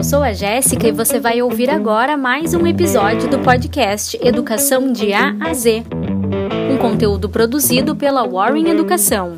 Eu sou a Jéssica e você vai ouvir agora mais um episódio do podcast Educação de A a Z, um conteúdo produzido pela Warren Educação.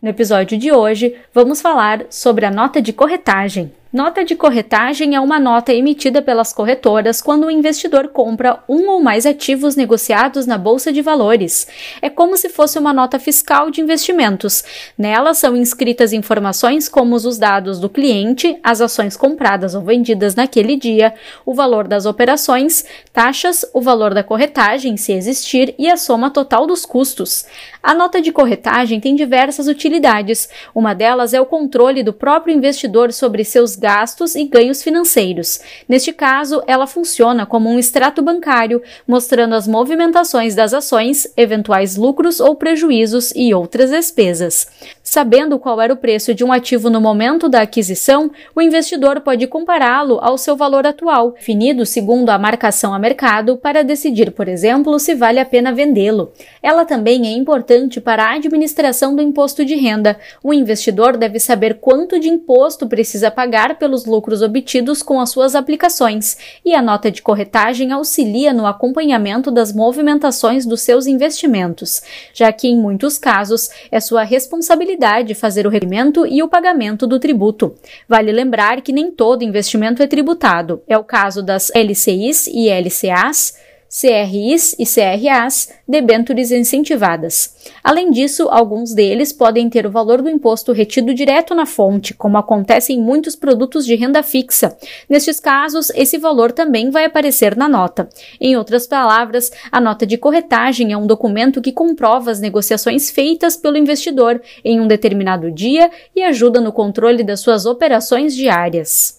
No episódio de hoje, vamos falar sobre a nota de corretagem. Nota de corretagem é uma nota emitida pelas corretoras quando o investidor compra um ou mais ativos negociados na bolsa de valores. É como se fosse uma nota fiscal de investimentos. Nela são inscritas informações como os dados do cliente, as ações compradas ou vendidas naquele dia, o valor das operações, taxas, o valor da corretagem, se existir, e a soma total dos custos. A nota de corretagem tem diversas utilidades. Uma delas é o controle do próprio investidor sobre seus gastos e ganhos financeiros. Neste caso, ela funciona como um extrato bancário, mostrando as movimentações das ações, eventuais lucros ou prejuízos e outras despesas. Sabendo qual era o preço de um ativo no momento da aquisição, o investidor pode compará-lo ao seu valor atual, definido segundo a marcação a mercado, para decidir, por exemplo, se vale a pena vendê-lo. Ela também é importante para a administração do imposto de renda. O investidor deve saber quanto de imposto precisa pagar pelos lucros obtidos com as suas aplicações, e a nota de corretagem auxilia no acompanhamento das movimentações dos seus investimentos, já que em muitos casos é sua responsabilidade fazer o requerimento e o pagamento do tributo. Vale lembrar que nem todo investimento é tributado. É o caso das LCIs e LCAs CRIs e CRAs, debêntures incentivadas. Além disso, alguns deles podem ter o valor do imposto retido direto na fonte, como acontece em muitos produtos de renda fixa. Nestes casos, esse valor também vai aparecer na nota. Em outras palavras, a nota de corretagem é um documento que comprova as negociações feitas pelo investidor em um determinado dia e ajuda no controle das suas operações diárias.